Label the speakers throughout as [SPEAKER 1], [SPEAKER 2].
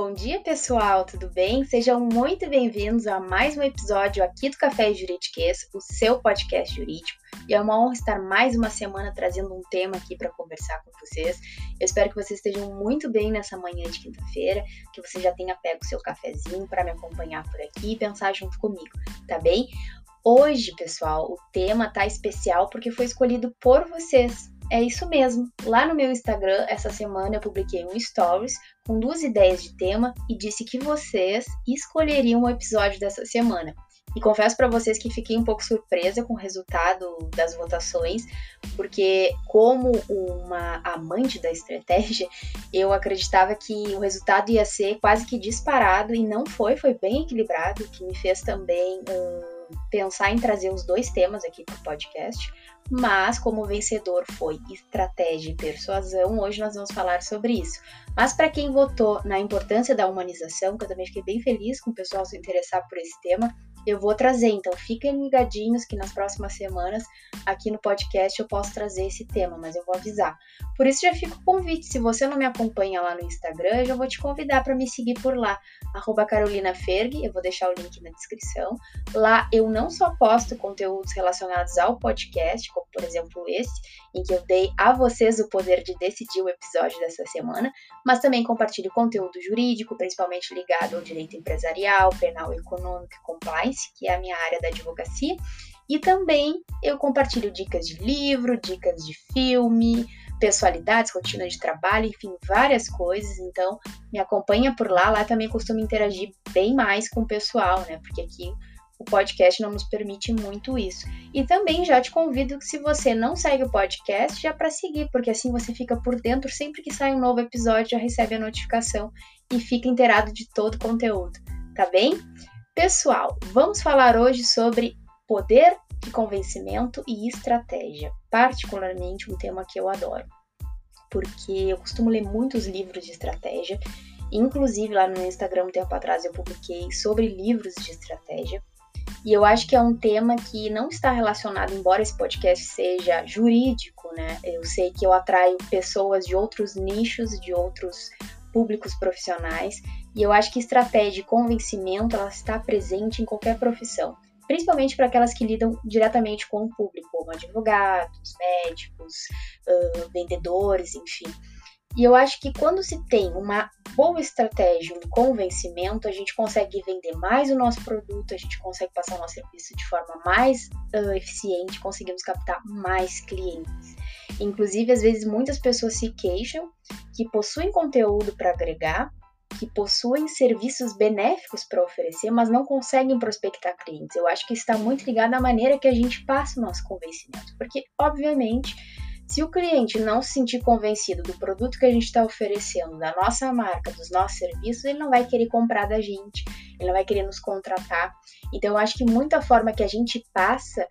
[SPEAKER 1] Bom dia, pessoal, tudo bem? Sejam muito bem-vindos a mais um episódio aqui do Café Juridiquês, o seu podcast jurídico. E é uma honra estar mais uma semana trazendo um tema aqui para conversar com vocês. Eu espero que vocês estejam muito bem nessa manhã de quinta-feira, que você já tenha pego seu cafezinho para me acompanhar por aqui e pensar junto comigo, tá bem? Hoje, pessoal, o tema tá especial porque foi escolhido por vocês. É isso mesmo. Lá no meu Instagram, essa semana eu publiquei um stories com duas ideias de tema e disse que vocês escolheriam o episódio dessa semana. E confesso para vocês que fiquei um pouco surpresa com o resultado das votações, porque como uma amante da estratégia, eu acreditava que o resultado ia ser quase que disparado e não foi, foi bem equilibrado, o que me fez também um pensar em trazer os dois temas aqui para o podcast, mas como vencedor foi estratégia e persuasão, hoje nós vamos falar sobre isso. Mas para quem votou na importância da humanização, que eu também fiquei bem feliz com o pessoal se interessar por esse tema, eu vou trazer. Então, fiquem ligadinhos que nas próximas semanas, aqui no podcast, eu posso trazer esse tema, mas eu vou avisar. Por isso, já fica o convite. Se você não me acompanha lá no Instagram, eu já vou te convidar para me seguir por lá, Carolina Ferg, eu vou deixar o link na descrição. Lá eu não só posto conteúdos relacionados ao podcast, como por exemplo esse, em que eu dei a vocês o poder de decidir o episódio dessa semana, mas também compartilho conteúdo jurídico, principalmente ligado ao direito empresarial, penal econômico e compliance, que é a minha área da advocacia. E também eu compartilho dicas de livro, dicas de filme, pessoalidades, rotina de trabalho, enfim, várias coisas. Então, me acompanha por lá. Lá também costumo interagir bem mais com o pessoal, né? Porque aqui o podcast não nos permite muito isso. E também já te convido que se você não segue o podcast, já para seguir, porque assim você fica por dentro sempre que sai um novo episódio, já recebe a notificação e fica inteirado de todo o conteúdo, tá bem? Pessoal, vamos falar hoje sobre poder de convencimento e estratégia, particularmente um tema que eu adoro, porque eu costumo ler muitos livros de estratégia, inclusive lá no Instagram um tempo atrás eu publiquei sobre livros de estratégia, e eu acho que é um tema que não está relacionado, embora esse podcast seja jurídico, né? Eu sei que eu atraio pessoas de outros nichos, de outros públicos profissionais, e eu acho que estratégia e convencimento ela está presente em qualquer profissão, principalmente para aquelas que lidam diretamente com o público, como advogados, médicos, uh, vendedores, enfim. E eu acho que quando se tem uma boa estratégia, um convencimento, a gente consegue vender mais o nosso produto, a gente consegue passar o nosso serviço de forma mais uh, eficiente, conseguimos captar mais clientes. Inclusive, às vezes, muitas pessoas se queixam que possuem conteúdo para agregar, que possuem serviços benéficos para oferecer, mas não conseguem prospectar clientes. Eu acho que está muito ligado à maneira que a gente passa o nosso convencimento, porque, obviamente, se o cliente não se sentir convencido do produto que a gente está oferecendo, da nossa marca, dos nossos serviços, ele não vai querer comprar da gente, ele não vai querer nos contratar. Então, eu acho que muita forma que a gente passa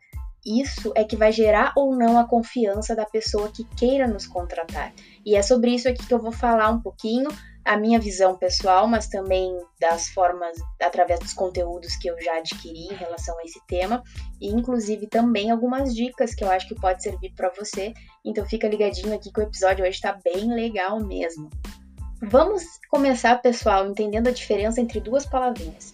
[SPEAKER 1] isso é que vai gerar ou não a confiança da pessoa que queira nos contratar. E é sobre isso aqui que eu vou falar um pouquinho a minha visão pessoal, mas também das formas, através dos conteúdos que eu já adquiri em relação a esse tema, e inclusive também algumas dicas que eu acho que pode servir para você. Então fica ligadinho aqui que o episódio hoje está bem legal mesmo. Vamos começar, pessoal, entendendo a diferença entre duas palavrinhas: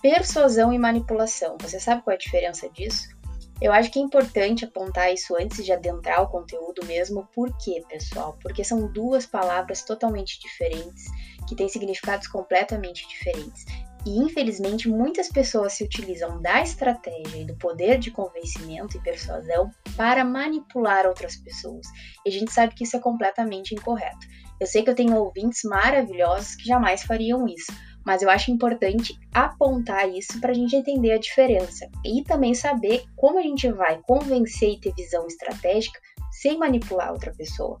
[SPEAKER 1] persuasão e manipulação. Você sabe qual é a diferença disso? Eu acho que é importante apontar isso antes de adentrar o conteúdo mesmo. Por quê, pessoal? Porque são duas palavras totalmente diferentes, que têm significados completamente diferentes. E infelizmente muitas pessoas se utilizam da estratégia e do poder de convencimento e persuasão para manipular outras pessoas. E a gente sabe que isso é completamente incorreto. Eu sei que eu tenho ouvintes maravilhosos que jamais fariam isso, mas eu acho importante apontar isso para a gente entender a diferença e também saber como a gente vai convencer e ter visão estratégica sem manipular outra pessoa.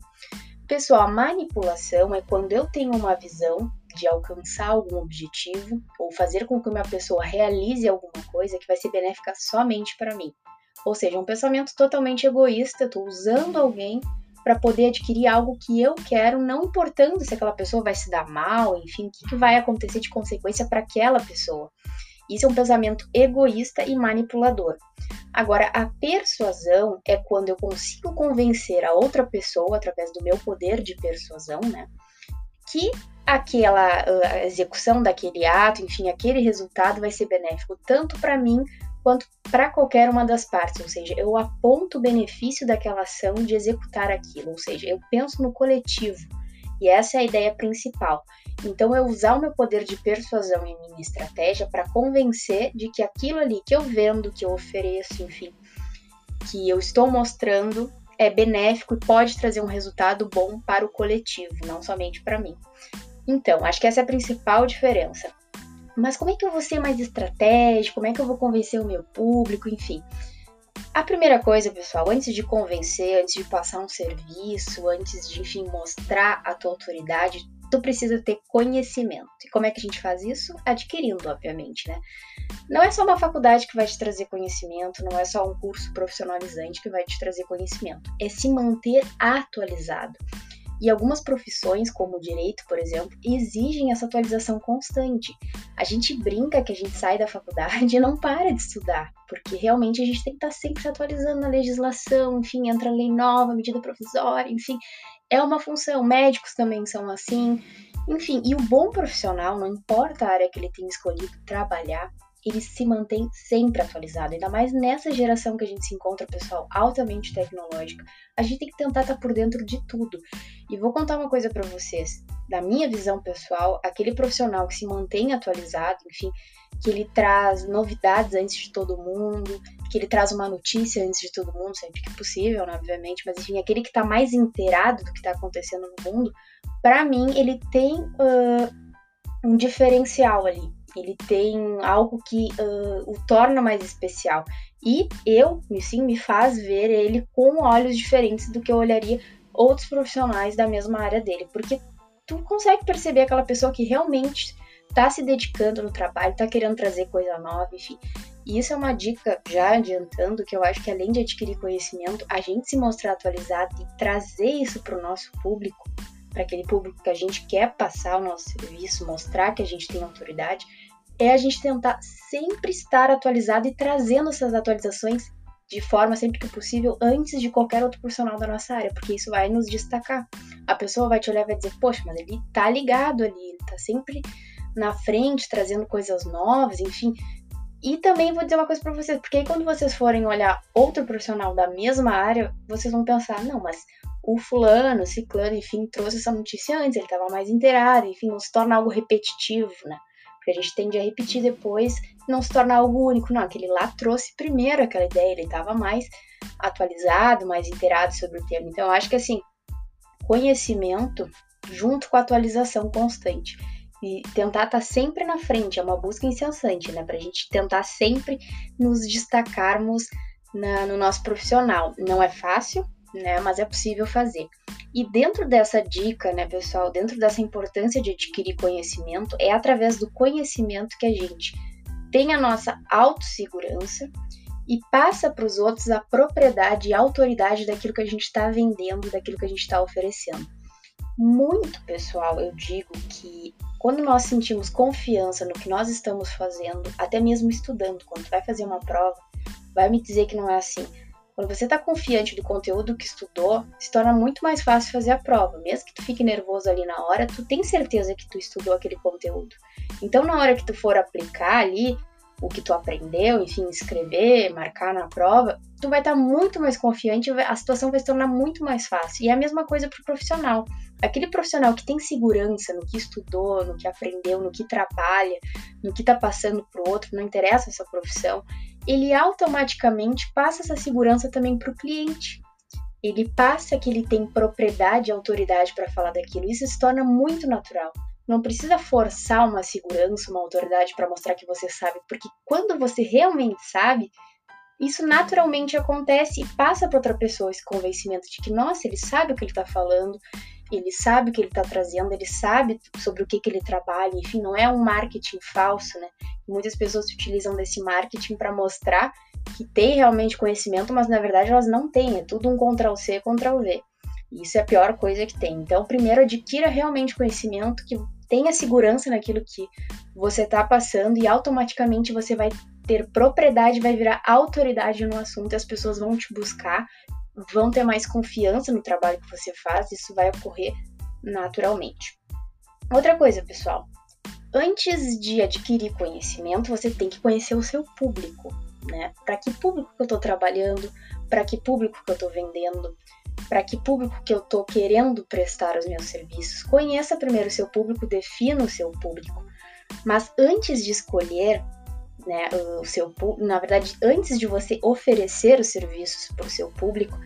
[SPEAKER 1] Pessoal, a manipulação é quando eu tenho uma visão de alcançar algum objetivo ou fazer com que uma pessoa realize alguma coisa que vai ser benéfica somente para mim. Ou seja, um pensamento totalmente egoísta, estou usando alguém para poder adquirir algo que eu quero, não importando se aquela pessoa vai se dar mal, enfim, o que, que vai acontecer de consequência para aquela pessoa. Isso é um pensamento egoísta e manipulador. Agora, a persuasão é quando eu consigo convencer a outra pessoa, através do meu poder de persuasão, né, que aquela a execução daquele ato, enfim, aquele resultado vai ser benéfico tanto para mim quanto para qualquer uma das partes, ou seja, eu aponto o benefício daquela ação de executar aquilo, ou seja, eu penso no coletivo. E essa é a ideia principal. Então, eu usar o meu poder de persuasão e minha estratégia para convencer de que aquilo ali que eu vendo, que eu ofereço, enfim, que eu estou mostrando é benéfico e pode trazer um resultado bom para o coletivo, não somente para mim. Então, acho que essa é a principal diferença. Mas como é que eu vou ser mais estratégico? Como é que eu vou convencer o meu público? Enfim. A primeira coisa, pessoal, antes de convencer, antes de passar um serviço, antes de, enfim, mostrar a tua autoridade, tu precisa ter conhecimento. E como é que a gente faz isso? Adquirindo, obviamente, né? Não é só uma faculdade que vai te trazer conhecimento, não é só um curso profissionalizante que vai te trazer conhecimento. É se manter atualizado. E algumas profissões, como o direito, por exemplo, exigem essa atualização constante. A gente brinca que a gente sai da faculdade e não para de estudar, porque realmente a gente tem que estar sempre atualizando a legislação, enfim, entra lei nova, medida provisória, enfim, é uma função. Médicos também são assim. Enfim, e o bom profissional, não importa a área que ele tenha escolhido trabalhar, ele se mantém sempre atualizado, ainda mais nessa geração que a gente se encontra, pessoal, altamente tecnológica. A gente tem que tentar estar por dentro de tudo. E vou contar uma coisa para vocês. Da minha visão pessoal, aquele profissional que se mantém atualizado, enfim, que ele traz novidades antes de todo mundo, que ele traz uma notícia antes de todo mundo, sempre que possível, né, obviamente, mas enfim, aquele que está mais inteirado do que está acontecendo no mundo, para mim ele tem uh, um diferencial ali ele tem algo que uh, o torna mais especial. E eu, sim, me faz ver ele com olhos diferentes do que eu olharia outros profissionais da mesma área dele. Porque tu consegue perceber aquela pessoa que realmente está se dedicando no trabalho, está querendo trazer coisa nova, enfim. E isso é uma dica, já adiantando, que eu acho que além de adquirir conhecimento, a gente se mostrar atualizado e trazer isso para o nosso público para aquele público que a gente quer passar o nosso serviço, mostrar que a gente tem autoridade, é a gente tentar sempre estar atualizado e trazendo essas atualizações de forma sempre que possível antes de qualquer outro profissional da nossa área, porque isso vai nos destacar. A pessoa vai te olhar e vai dizer: "Poxa, mas ele tá ligado ali, ele tá sempre na frente, trazendo coisas novas, enfim". E também vou dizer uma coisa para vocês, porque aí quando vocês forem olhar outro profissional da mesma área, vocês vão pensar: "Não, mas o fulano, o ciclano, enfim, trouxe essa notícia antes, ele estava mais inteirado, enfim, não se torna algo repetitivo, né? Porque a gente tende a repetir depois não se torna algo único. Não, aquele lá trouxe primeiro aquela ideia, ele estava mais atualizado, mais inteirado sobre o tema. Então, eu acho que assim, conhecimento junto com a atualização constante. E tentar estar tá sempre na frente, é uma busca incessante, né? Pra gente tentar sempre nos destacarmos na, no nosso profissional. Não é fácil, né? Mas é possível fazer. E dentro dessa dica, né, pessoal, dentro dessa importância de adquirir conhecimento, é através do conhecimento que a gente tem a nossa autossegurança e passa para os outros a propriedade e autoridade daquilo que a gente está vendendo, daquilo que a gente está oferecendo. Muito, pessoal, eu digo que quando nós sentimos confiança no que nós estamos fazendo, até mesmo estudando, quando vai fazer uma prova, vai me dizer que não é assim quando você está confiante do conteúdo que estudou, se torna muito mais fácil fazer a prova. Mesmo que tu fique nervoso ali na hora, tu tem certeza que tu estudou aquele conteúdo. Então, na hora que tu for aplicar ali o que tu aprendeu, enfim, escrever, marcar na prova, tu vai estar tá muito mais confiante, a situação vai se tornar muito mais fácil. E é a mesma coisa para o profissional. Aquele profissional que tem segurança no que estudou, no que aprendeu, no que trabalha, no que está passando para o outro, não interessa a sua profissão, ele automaticamente passa essa segurança também para o cliente. Ele passa que ele tem propriedade e autoridade para falar daquilo. Isso se torna muito natural. Não precisa forçar uma segurança, uma autoridade para mostrar que você sabe, porque quando você realmente sabe, isso naturalmente acontece e passa para outra pessoa esse convencimento de que, nossa, ele sabe o que ele está falando, ele sabe o que ele está trazendo, ele sabe sobre o que, que ele trabalha, enfim, não é um marketing falso, né? Muitas pessoas utilizam desse marketing para mostrar que tem realmente conhecimento, mas na verdade elas não têm, é tudo um Ctrl-C, Ctrl-V. Isso é a pior coisa que tem. Então, primeiro, adquira realmente conhecimento, que tenha segurança naquilo que você está passando e automaticamente você vai ter propriedade, vai virar autoridade no assunto as pessoas vão te buscar vão ter mais confiança no trabalho que você faz, isso vai ocorrer naturalmente. Outra coisa, pessoal, antes de adquirir conhecimento, você tem que conhecer o seu público, né? Para que público que eu estou trabalhando, para que público que eu estou vendendo, para que público que eu estou querendo prestar os meus serviços. Conheça primeiro o seu público, defina o seu público. Mas antes de escolher né, o seu na verdade, antes de você oferecer os serviços para o seu público,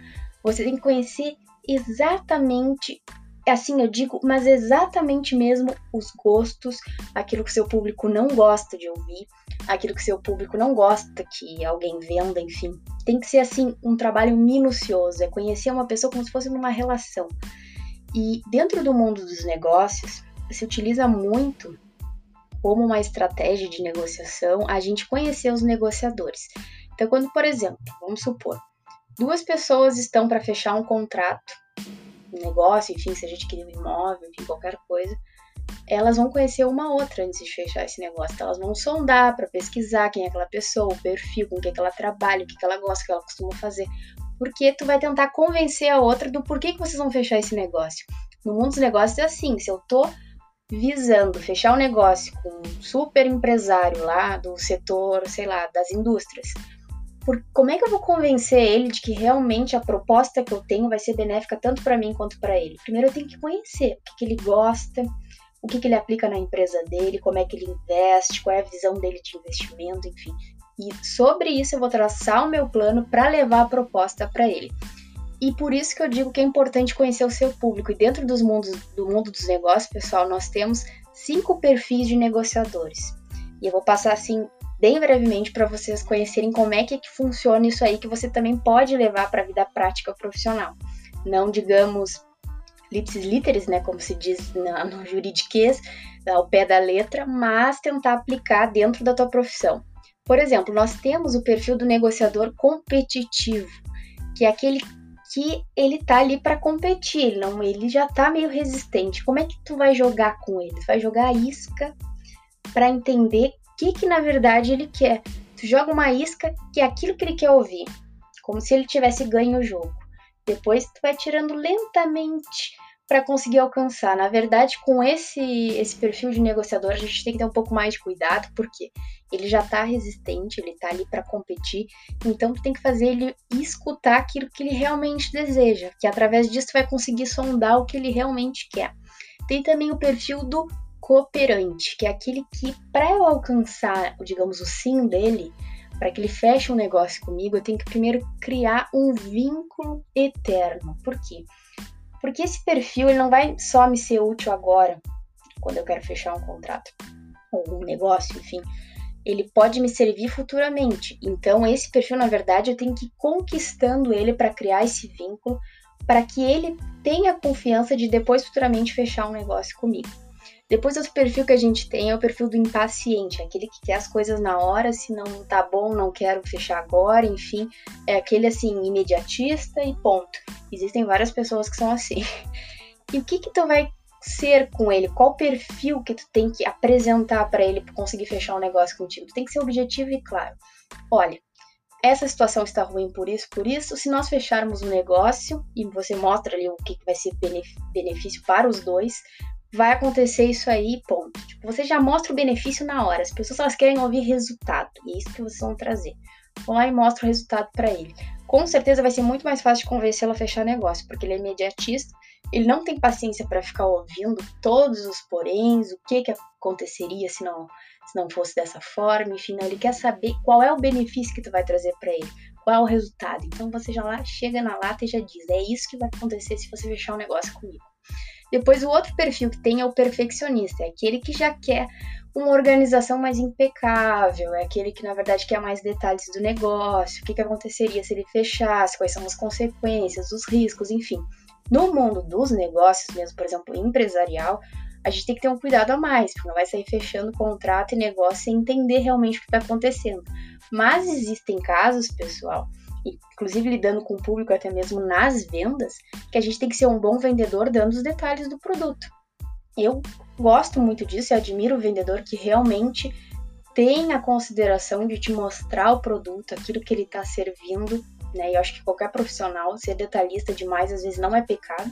[SPEAKER 1] você tem que conhecer exatamente assim eu digo, mas exatamente mesmo os gostos, aquilo que seu público não gosta de ouvir, aquilo que seu público não gosta que alguém venda, enfim. Tem que ser assim um trabalho minucioso, é conhecer uma pessoa como se fosse numa relação. E dentro do mundo dos negócios, se utiliza muito como uma estratégia de negociação a gente conhecer os negociadores. Então, quando, por exemplo, vamos supor, duas pessoas estão para fechar um contrato negócio, enfim, se a gente queria um imóvel, enfim, qualquer coisa, elas vão conhecer uma outra antes de fechar esse negócio. Então, elas vão sondar para pesquisar quem é aquela pessoa, o perfil, com que, que ela trabalha, o que, que ela gosta, o que ela costuma fazer. Porque tu vai tentar convencer a outra do porquê que vocês vão fechar esse negócio. No mundo dos negócios é assim, se eu tô visando fechar um negócio com um super empresário lá do setor, sei lá, das indústrias, por, como é que eu vou convencer ele de que realmente a proposta que eu tenho vai ser benéfica tanto para mim quanto para ele? Primeiro eu tenho que conhecer o que, que ele gosta, o que, que ele aplica na empresa dele, como é que ele investe, qual é a visão dele de investimento, enfim. E sobre isso eu vou traçar o meu plano para levar a proposta para ele. E por isso que eu digo que é importante conhecer o seu público. E dentro dos mundos, do mundo dos negócios, pessoal, nós temos cinco perfis de negociadores. E eu vou passar assim bem brevemente para vocês conhecerem como é que, é que funciona isso aí que você também pode levar para a vida prática profissional. Não, digamos, lipsis literis, né, como se diz no juridiquês, ao pé da letra, mas tentar aplicar dentro da tua profissão. Por exemplo, nós temos o perfil do negociador competitivo, que é aquele que ele tá ali para competir, não, ele já tá meio resistente. Como é que tu vai jogar com ele? Tu vai jogar a isca para entender que, que na verdade ele quer. Tu joga uma isca que é aquilo que ele quer ouvir, como se ele tivesse ganho o jogo. Depois tu vai tirando lentamente para conseguir alcançar. Na verdade, com esse esse perfil de negociador, a gente tem que ter um pouco mais de cuidado, porque ele já está resistente, ele está ali para competir, então tu tem que fazer ele escutar aquilo que ele realmente deseja, que através disso vai conseguir sondar o que ele realmente quer. Tem também o perfil do cooperante, que é aquele que, para eu alcançar, digamos, o sim dele, para que ele feche um negócio comigo, eu tenho que primeiro criar um vínculo eterno. Por quê? Porque esse perfil ele não vai só me ser útil agora, quando eu quero fechar um contrato ou um negócio, enfim. Ele pode me servir futuramente. Então, esse perfil, na verdade, eu tenho que ir conquistando ele para criar esse vínculo, para que ele tenha confiança de depois futuramente fechar um negócio comigo. Depois, outro perfil que a gente tem é o perfil do impaciente, aquele que quer as coisas na hora, se não tá bom, não quero fechar agora, enfim, é aquele assim, imediatista e ponto. Existem várias pessoas que são assim. E o que que tu vai ser com ele? Qual perfil que tu tem que apresentar para ele para conseguir fechar um negócio contigo? Tu tem que ser objetivo e claro. Olha, essa situação está ruim por isso, por isso. Se nós fecharmos um negócio e você mostra ali o que, que vai ser benefício para os dois, vai acontecer isso aí, ponto. Tipo, você já mostra o benefício na hora. As pessoas elas querem ouvir resultado, e é isso que vocês vão trazer. Vão lá e mostra o resultado para ele. Com certeza vai ser muito mais fácil de convencê-lo a fechar negócio, porque ele é imediatista, ele não tem paciência para ficar ouvindo todos os poréns, o que, que aconteceria se não, se não fosse dessa forma, enfim, não, ele quer saber qual é o benefício que tu vai trazer para ele, qual é o resultado. Então você já lá chega na lata e já diz, é isso que vai acontecer se você fechar um negócio comigo. Depois, o outro perfil que tem é o perfeccionista, é aquele que já quer uma organização mais impecável, é aquele que, na verdade, quer mais detalhes do negócio, o que, que aconteceria se ele fechasse, quais são as consequências, os riscos, enfim. No mundo dos negócios, mesmo, por exemplo, empresarial, a gente tem que ter um cuidado a mais, porque não vai sair fechando contrato e negócio sem entender realmente o que está acontecendo. Mas existem casos, pessoal, inclusive lidando com o público até mesmo nas vendas, que a gente tem que ser um bom vendedor dando os detalhes do produto. Eu gosto muito disso e admiro o vendedor que realmente tem a consideração de te mostrar o produto, aquilo que ele está servindo, né? E eu acho que qualquer profissional ser detalhista demais às vezes não é pecado.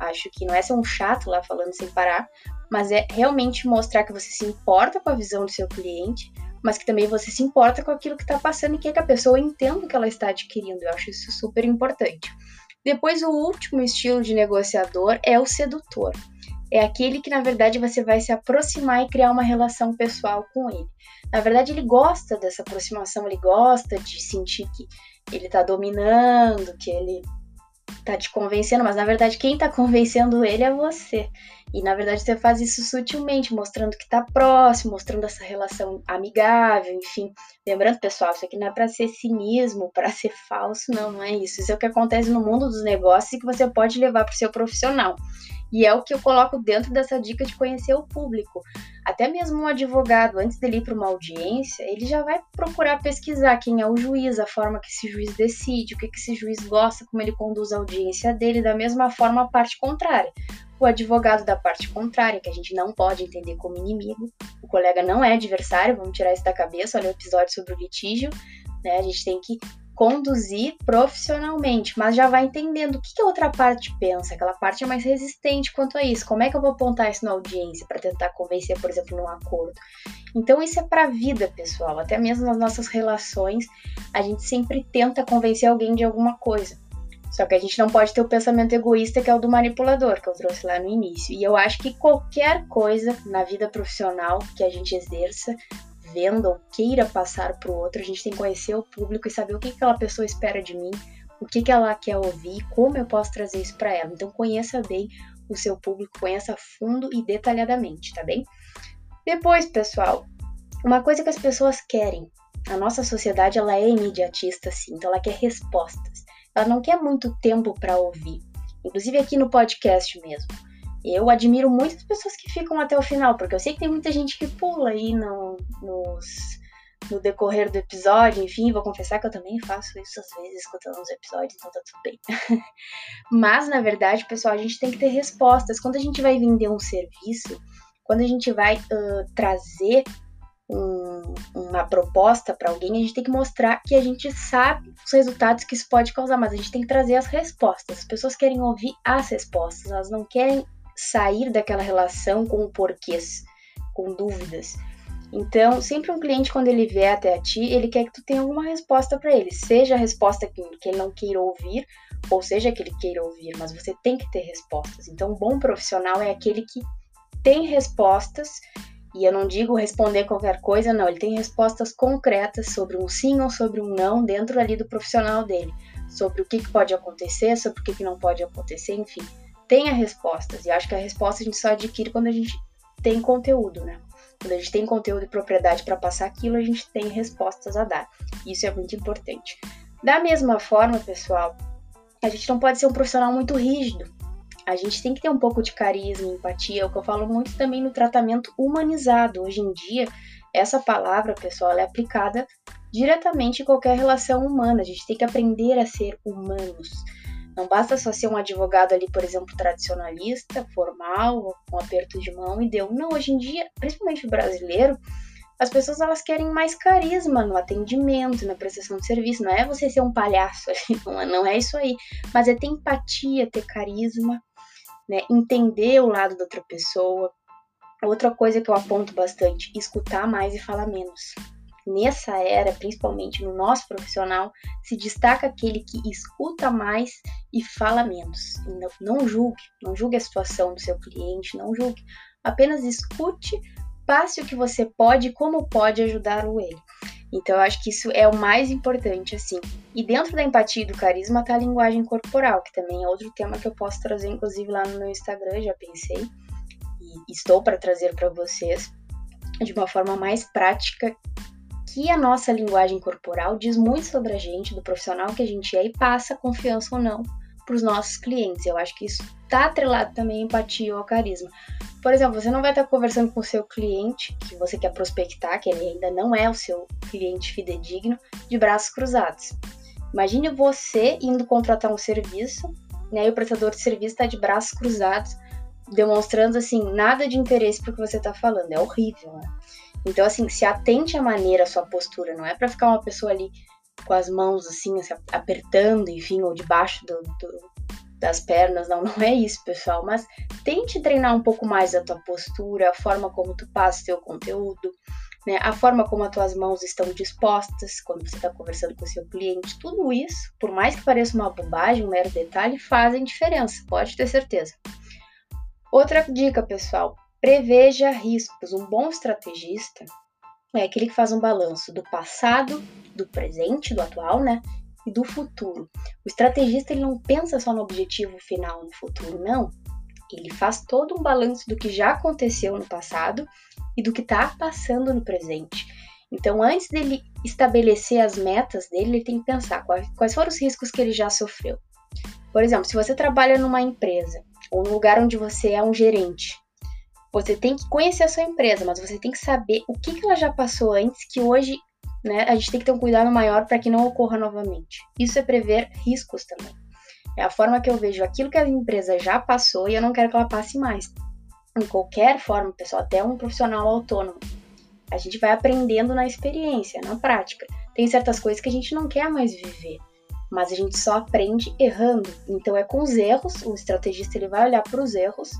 [SPEAKER 1] Acho que não é ser um chato lá falando sem parar, mas é realmente mostrar que você se importa com a visão do seu cliente, mas que também você se importa com aquilo que está passando e quer que a pessoa entenda o que ela está adquirindo. Eu acho isso super importante. Depois, o último estilo de negociador é o sedutor. É aquele que, na verdade, você vai se aproximar e criar uma relação pessoal com ele. Na verdade, ele gosta dessa aproximação, ele gosta de sentir que ele está dominando, que ele tá te convencendo, mas na verdade quem tá convencendo ele é você. E na verdade você faz isso sutilmente, mostrando que tá próximo, mostrando essa relação amigável, enfim. Lembrando, pessoal, isso aqui não é para ser cinismo, para ser falso, não, não é isso. Isso é o que acontece no mundo dos negócios e que você pode levar para o seu profissional. E é o que eu coloco dentro dessa dica de conhecer o público. Até mesmo um advogado, antes dele ir para uma audiência, ele já vai procurar pesquisar quem é o juiz, a forma que esse juiz decide, o que, esse juiz gosta, como ele conduz a audiência dele, da mesma forma a parte contrária. O advogado da parte contrária, que a gente não pode entender como inimigo, o colega não é adversário, vamos tirar isso da cabeça, olha o episódio sobre o litígio, né? A gente tem que conduzir profissionalmente, mas já vai entendendo o que, a outra parte pensa, aquela parte é mais resistente quanto a isso, como é que eu vou apontar isso na audiência para tentar convencer, por exemplo, num acordo. Então isso é para a vida, pessoal, até mesmo nas nossas relações, a gente sempre tenta convencer alguém de alguma coisa. Só que a gente não pode ter o pensamento egoísta que é o do manipulador, que eu trouxe lá no início. E eu acho que qualquer coisa na vida profissional que a gente exerça venda ou queira passar para o outro, a gente tem que conhecer o público e saber o que aquela pessoa espera de mim, o que, ela quer ouvir, como eu posso trazer isso para ela. Então conheça bem o seu público, conheça a fundo e detalhadamente, tá bem? Depois, pessoal, uma coisa que as pessoas querem. A nossa sociedade ela é imediatista, sim, então ela quer respostas. Ela não quer muito tempo para ouvir. Inclusive aqui no podcast mesmo. Eu admiro muitas pessoas que ficam até o final, porque eu sei que tem muita gente que pula aí no, nos, no decorrer do episódio, enfim, vou confessar que eu também faço isso às vezes, escutando os episódios, então tá tudo bem. Mas, na verdade, pessoal, a gente tem que ter respostas. Quando a gente vai vender um serviço, quando a gente vai uh, trazer um, uma proposta para alguém, a gente tem que mostrar que a gente sabe os resultados que isso pode causar, mas a gente tem que trazer as respostas. As pessoas querem ouvir as respostas, elas não querem sair daquela relação com porquês, com dúvidas. Então, sempre um cliente, quando ele vier até a ti, ele quer que tu tenha alguma resposta para ele. Seja a resposta que, que ele não queira ouvir, ou seja que ele queira ouvir, mas você tem que ter respostas. Então, um bom profissional é aquele que tem respostas, e eu não digo responder qualquer coisa, não, ele tem respostas concretas sobre um sim ou sobre um não dentro ali do profissional dele, sobre o que, que pode acontecer, sobre o que, que não pode acontecer, enfim tenha respostas. E acho que a resposta a gente só adquire quando a gente tem conteúdo, né? Quando a gente tem conteúdo e propriedade para passar aquilo, a gente tem respostas a dar. Isso é muito importante. Da mesma forma, pessoal, a gente não pode ser um profissional muito rígido. A gente tem que ter um pouco de carisma, empatia, é o que eu falo muito também no tratamento humanizado. Hoje em dia, essa palavra, pessoal, é aplicada diretamente em qualquer relação humana. A gente tem que aprender a ser humanos. Não basta só ser um advogado ali, por exemplo, tradicionalista, formal, com aperto de mão e deu. Não, hoje em dia, principalmente o brasileiro, as pessoas elas querem mais carisma no atendimento, na prestação de serviço. Não é você ser um palhaço, não é, não é isso aí. Mas é ter empatia, ter carisma, né? entender o lado da outra pessoa. Outra coisa que eu aponto bastante, escutar mais e falar menos nessa era, principalmente no nosso profissional, se destaca aquele que escuta mais e fala menos. Não, não julgue, não julgue a situação do seu cliente, não julgue. Apenas escute, passe o que você pode e como pode ajudar o ele. Então, eu acho que isso é o mais importante, assim. E dentro da empatia e do carisma está a linguagem corporal, que também é outro tema que eu posso trazer, inclusive, lá no meu Instagram, já pensei. E estou para trazer para vocês de uma forma mais prática que a nossa linguagem corporal diz muito sobre a gente, do profissional que a gente é e passa confiança ou não para os nossos clientes. Eu acho que isso está atrelado também à empatia ou ao carisma. Por exemplo, você não vai estar conversando com o seu cliente, que você quer prospectar, que ele ainda não é o seu cliente fidedigno, de braços cruzados. Imagine você indo contratar um serviço, né, e o prestador de serviço está de braços cruzados, demonstrando assim nada de interesse para o que você está falando. É horrível, né? Então, assim, se atente à maneira, à sua postura. Não é para ficar uma pessoa ali com as mãos assim, apertando, enfim, ou debaixo do, do, das pernas, não, não é isso, pessoal, mas tente treinar um pouco mais a tua postura, a forma como tu passa o teu conteúdo, né, a forma como as tuas mãos estão dispostas quando você está conversando com o seu cliente, tudo isso, por mais que pareça uma bobagem, um mero detalhe, fazem diferença, pode ter certeza. Outra dica, pessoal, preveja riscos. Um bom estrategista é aquele que faz um balanço do passado, do presente, do atual, né, e do futuro. O estrategista ele não pensa só no objetivo final no futuro, não. Ele faz todo um balanço do que já aconteceu no passado e do que está passando no presente. Então, antes dele estabelecer as metas dele, ele tem que pensar quais, foram os riscos que ele já sofreu. Por exemplo, se você trabalha numa empresa ou num lugar onde você é um gerente, você tem que conhecer a sua empresa, mas você tem que saber o que, que ela já passou antes que hoje né, a gente tem que ter um cuidado maior para que não ocorra novamente. Isso é prever riscos também. É a forma que eu vejo aquilo que a empresa já passou e eu não quero que ela passe mais. Em qualquer forma, pessoal, até um profissional autônomo. A gente vai aprendendo na experiência, na prática. Tem certas coisas que a gente não quer mais viver, mas a gente só aprende errando. Então é com os erros, o estrategista ele vai olhar para os erros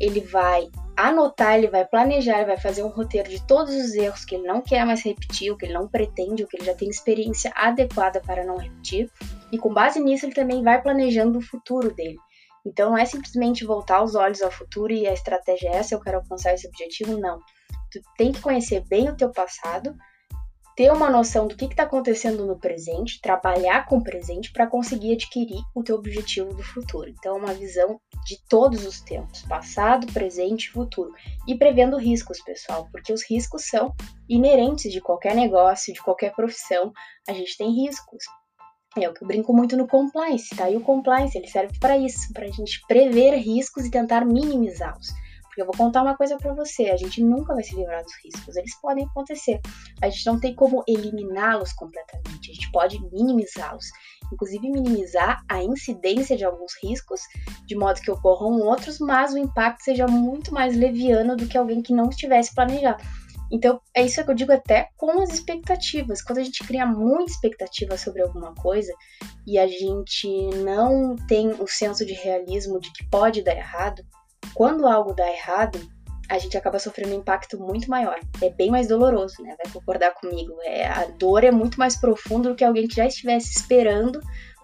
[SPEAKER 1] ele vai anotar, ele vai planejar, ele vai fazer um roteiro de todos os erros que ele não quer mais repetir, o que ele não pretende, o que ele já tem experiência adequada para não repetir. E com base nisso, ele também vai planejando o futuro dele. Então não é simplesmente voltar os olhos ao futuro e a estratégia é essa, eu quero alcançar esse objetivo, não. Tu tem que conhecer bem o teu passado, ter uma noção do que está acontecendo no presente, trabalhar com o presente para conseguir adquirir o teu objetivo do futuro. Então, é uma visão de todos os tempos, passado, presente e futuro. E prevendo riscos, pessoal, porque os riscos são inerentes de qualquer negócio, de qualquer profissão, a gente tem riscos. É o que eu brinco muito no compliance, tá? E o compliance, ele serve para isso, para a gente prever riscos e tentar minimizá-los. Porque eu vou contar uma coisa para você, a gente nunca vai se livrar dos riscos, eles podem acontecer. A gente não tem como eliminá-los completamente, a gente pode minimizá-los. Inclusive minimizar a incidência de alguns riscos, de modo que ocorram outros, mas o impacto seja muito mais leviano do que alguém que não estivesse planejado. Então, é isso que eu digo até com as expectativas. Quando a gente cria muita expectativa sobre alguma coisa e a gente não tem o senso de realismo de que pode dar errado, quando algo dá errado, a gente acaba sofrendo um impacto muito maior. É bem mais doloroso, né? Vai concordar comigo. É, a dor é muito mais profunda do que alguém que já estivesse esperando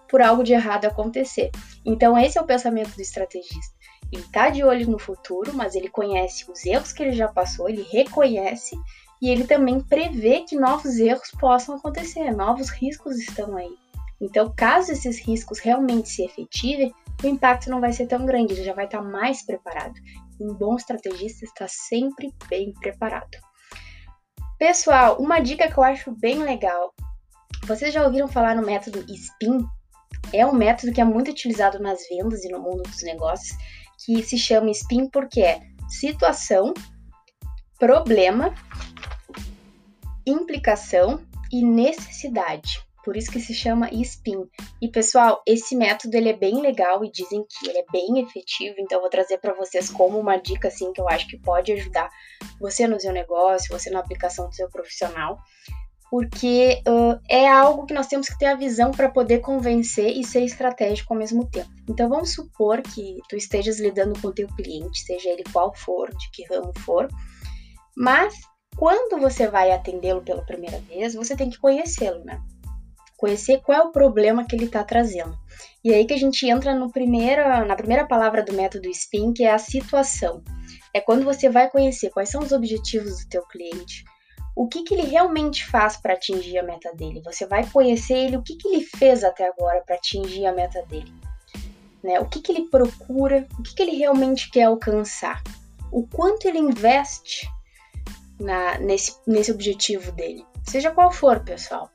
[SPEAKER 1] por algo de errado acontecer. Então, esse é o pensamento do estrategista. Ele tá de olho no futuro, mas ele conhece os erros que ele já passou, ele reconhece e ele também prevê que novos erros possam acontecer, novos riscos estão aí. Então, caso esses riscos realmente se efetivem, o impacto não vai ser tão grande, ele já vai estar mais preparado. Um bom estrategista está sempre bem preparado. Pessoal, uma dica que eu acho bem legal. Vocês já ouviram falar no método SPIN? É um método que é muito utilizado nas vendas e no mundo dos negócios, que se chama SPIN porque é situação, problema, implicação e necessidade. Por isso que se chama SPIN. E pessoal, esse método ele é bem legal e dizem que ele é bem efetivo, então eu vou trazer para vocês como uma dica assim que eu acho que pode ajudar você no seu negócio, você na aplicação do seu profissional, porque uh, é algo que nós temos que ter a visão para poder convencer e ser estratégico ao mesmo tempo. Então vamos supor que tu estejas lidando com o teu cliente, seja ele qual for, de que ramo for, mas quando você vai atendê-lo pela primeira vez, você tem que conhecê-lo, né? Conhecer qual é o problema que ele está trazendo. E aí que a gente entra no primeira, na primeira palavra do método SPIN, que é a situação. É quando você vai conhecer quais são os objetivos do teu cliente, o que, que ele realmente faz para atingir a meta dele. Você vai conhecer ele, o que, que ele fez até agora para atingir a meta dele. Né? O que, que ele procura, o que, que ele realmente quer alcançar. O quanto ele investe na, nesse, nesse objetivo dele. Seja qual for, pessoal.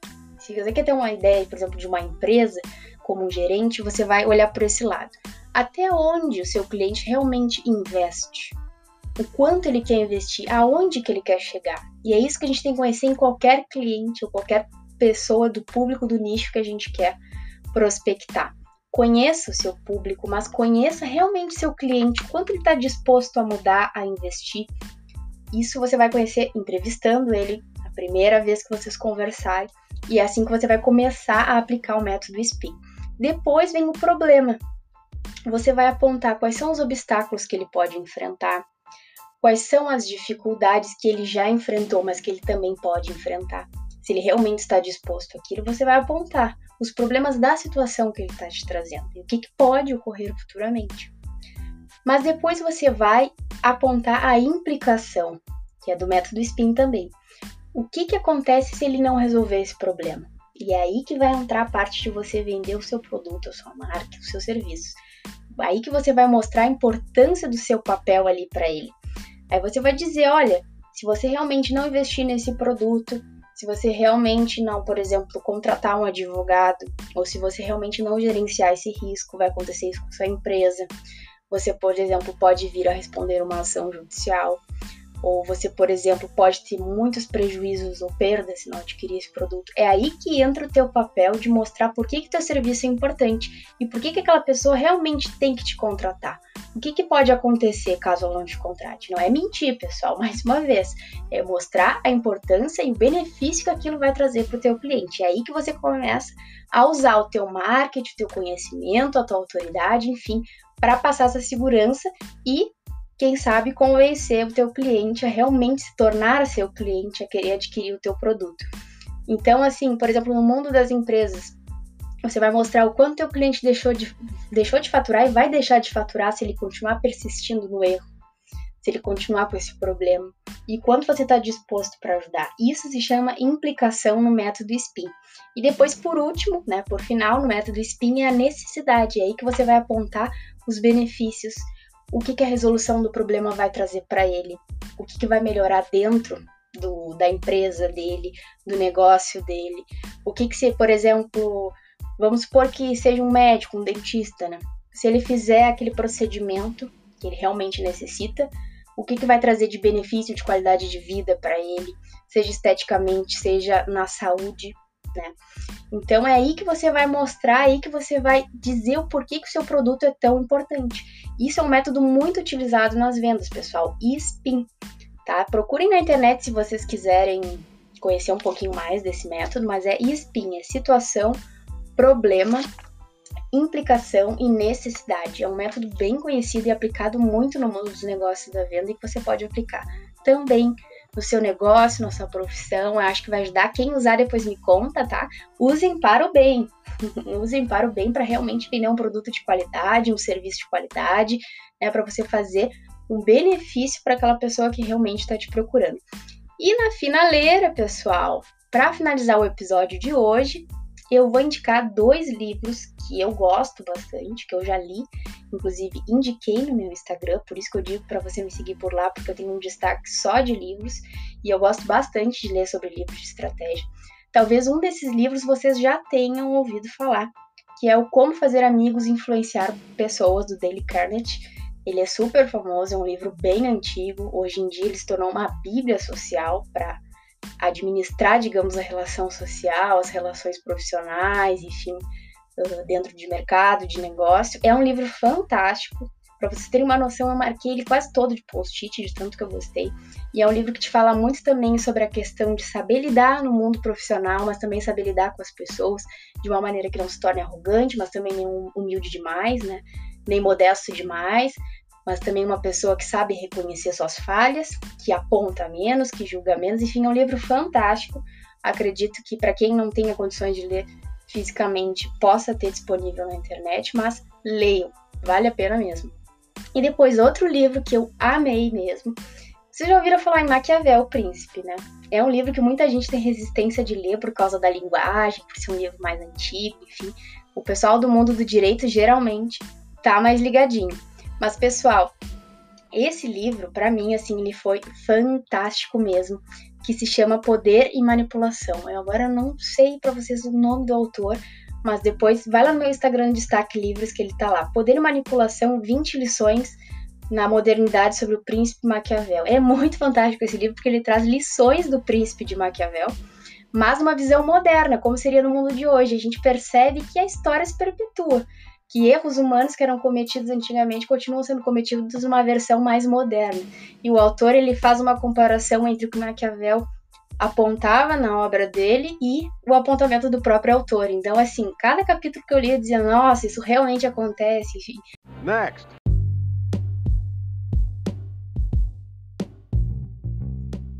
[SPEAKER 1] Se você quer ter uma ideia, por exemplo, de uma empresa como um gerente, você vai olhar por esse lado. Até onde o seu cliente realmente investe? O quanto ele quer investir? Aonde que ele quer chegar? E é isso que a gente tem que conhecer em qualquer cliente ou qualquer pessoa do público do nicho que a gente quer prospectar. Conheça o seu público, mas conheça realmente seu cliente, quanto ele está disposto a mudar, a investir. Isso você vai conhecer entrevistando ele a primeira vez que vocês conversarem e é assim que você vai começar a aplicar o método SPIN. Depois vem o problema. você vai apontar quais são os obstáculos que ele pode enfrentar, quais são as dificuldades que ele já enfrentou, mas que ele também pode enfrentar. Se ele realmente está disposto àquilo, você vai apontar os problemas da situação que ele está te trazendo e o que, que pode ocorrer futuramente. Mas depois você vai apontar a implicação, que é do método SPIN também. O que, que acontece se ele não resolver esse problema? E é aí que vai entrar a parte de você vender o seu produto, a sua marca, os seus serviços. Aí que você vai mostrar a importância do seu papel ali para ele. Aí você vai dizer, olha, se você realmente não investir nesse produto, se você realmente não, por exemplo, contratar um advogado, ou se você realmente não gerenciar esse risco, vai acontecer isso com sua empresa. Você, por exemplo, pode vir a responder uma ação judicial ou você, por exemplo, pode ter muitos prejuízos ou perdas se não adquirir esse produto. É aí que entra o teu papel de mostrar por que que teu serviço é importante e por que que aquela pessoa realmente tem que te contratar. O que, que pode acontecer caso ela não te contrate? Não é mentir, pessoal, mais uma vez. É mostrar a importância e o benefício que aquilo vai trazer para o teu cliente. É aí que você começa a usar o teu marketing, o teu conhecimento, a tua autoridade, enfim, para passar essa segurança e quem sabe convencer o teu cliente a realmente se tornar seu cliente, a querer adquirir o teu produto. Então, assim, por exemplo, no mundo das empresas, você vai mostrar o quanto teu cliente deixou de, deixou de faturar e vai deixar de faturar se ele continuar persistindo no erro, se ele continuar com esse problema, e quanto você está disposto para ajudar. Isso se chama implicação no método SPIN. E depois, por último, né, por final, no método SPIN é a necessidade. É aí que você vai apontar os benefícios o que, que a resolução do problema vai trazer para ele, o que, que vai melhorar dentro do, da empresa dele, do negócio dele, o que, que se, por exemplo, vamos supor que seja um médico, um dentista, né? Se ele fizer aquele procedimento que ele realmente necessita, o que, que vai trazer de benefício, de qualidade de vida para ele, seja esteticamente, seja na saúde, né? Então é aí que você vai mostrar, aí que você vai dizer o porquê que o seu produto é tão importante. Isso é um método muito utilizado nas vendas, pessoal. SPIN, tá? Procurem na internet se vocês quiserem conhecer um pouquinho mais desse método, mas é SPIN, é situação, problema, implicação e necessidade. É um método bem conhecido e aplicado muito no mundo dos negócios da venda e que você pode aplicar também no seu negócio, na sua profissão. Eu acho que vai ajudar. Quem usar depois me conta, tá? Usem para o bem. Usem para o bem para realmente vender um produto de qualidade, um serviço de qualidade, né? Para você fazer um benefício para aquela pessoa que realmente está te procurando. E na finaleira, pessoal, para finalizar o episódio de hoje, eu vou indicar dois livros que eu gosto bastante, que eu já li, inclusive indiquei no meu Instagram, por isso que eu digo para você me seguir por lá, porque eu tenho um destaque só de livros e eu gosto bastante de ler sobre livros de estratégia. Talvez um desses livros vocês já tenham ouvido falar, que é o Como Fazer Amigos e Influenciar Pessoas do Dale Carnegie. Ele é super famoso, é um livro bem antigo. Hoje em dia ele se tornou uma bíblia social para administrar, digamos, a relação social, as relações profissionais, enfim, dentro de mercado, de negócio. É um livro fantástico. Para vocês terem uma noção, eu marquei ele quase todo de post-it, de tanto que eu gostei. E é um livro que te fala muito também sobre a questão de saber lidar no mundo profissional, mas também saber lidar com as pessoas de uma maneira que não se torne arrogante, mas também nem humilde demais, né? Nem modesto demais, mas também uma pessoa que sabe reconhecer suas falhas, que aponta menos, que julga menos. Enfim, é um livro fantástico. Acredito que para quem não tenha condições de ler fisicamente possa ter disponível na internet, mas leiam, vale a pena mesmo. E depois outro livro que eu amei mesmo. Vocês já ouviram falar em Maquiavel, o Príncipe, né? É um livro que muita gente tem resistência de ler por causa da linguagem, por ser um livro mais antigo, enfim. O pessoal do mundo do direito geralmente tá mais ligadinho. Mas, pessoal, esse livro, para mim, assim, ele foi fantástico mesmo, que se chama Poder e Manipulação. Eu agora não sei para vocês o nome do autor, mas depois vai lá no meu Instagram Destaque Livros que ele tá lá. Poder e Manipulação, 20 lições na modernidade sobre o príncipe Maquiavel. É muito fantástico esse livro porque ele traz lições do príncipe de Maquiavel, mas uma visão moderna, como seria no mundo de hoje. A gente percebe que a história se perpetua que erros humanos que eram cometidos antigamente continuam sendo cometidos numa versão mais moderna. E o autor ele faz uma comparação entre o que Maquiavel apontava na obra dele e o apontamento do próprio autor. Então, assim, cada capítulo que eu lia dizia, nossa, isso realmente acontece, enfim. Next.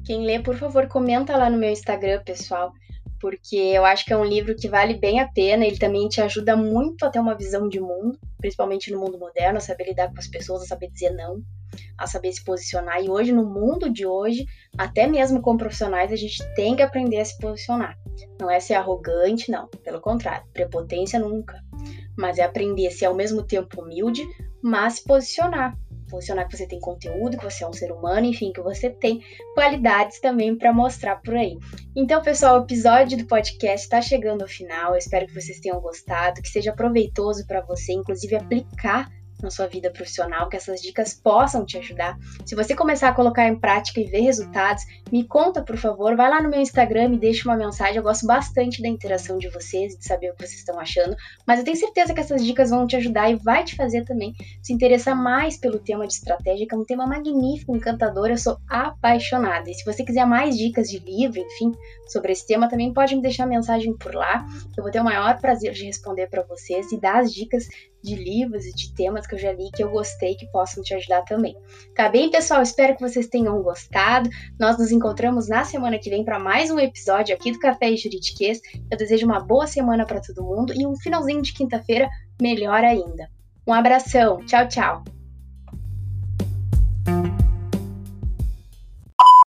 [SPEAKER 1] Quem lê, por favor, comenta lá no meu Instagram, pessoal, porque eu acho que é um livro que vale bem a pena. Ele também te ajuda muito a ter uma visão de mundo, principalmente no mundo moderno, a saber lidar com as pessoas, a saber dizer não, a saber se posicionar. E hoje, no mundo de hoje, até mesmo com profissionais, a gente tem que aprender a se posicionar. Não é ser arrogante, não. Pelo contrário, prepotência nunca. Mas é aprender a ser ao mesmo tempo humilde, mas se posicionar posicionar que você tem conteúdo, que você é um ser humano, enfim, que você tem qualidades também para mostrar por aí. Então, pessoal, o episódio do podcast está chegando ao final. Eu espero que vocês tenham gostado, que seja proveitoso para você, inclusive aplicar na sua vida profissional, que essas dicas possam te ajudar. Se você começar a colocar em prática e ver resultados, me conta, por favor, vai lá no meu Instagram, me deixa uma mensagem. Eu gosto bastante da interação de vocês, de saber o que vocês estão achando, mas eu tenho certeza que essas dicas vão te ajudar e vai te fazer também se interessar mais pelo tema de estratégia, que é um tema magnífico, encantador. Eu sou apaixonada. E se você quiser mais dicas de livro, enfim, sobre esse tema, também pode me deixar mensagem por lá, que eu vou ter o maior prazer de responder para vocês e dar as dicas de livros e de temas que eu já li que eu gostei que possam te ajudar também. Tá bem, pessoal? Espero que vocês tenham gostado. Nós nos encontramos na semana que vem para mais um episódio aqui do Café e Juridiquês. Eu desejo uma boa semana para todo mundo e um finalzinho de quinta-feira melhor ainda. Um abração. Tchau, tchau.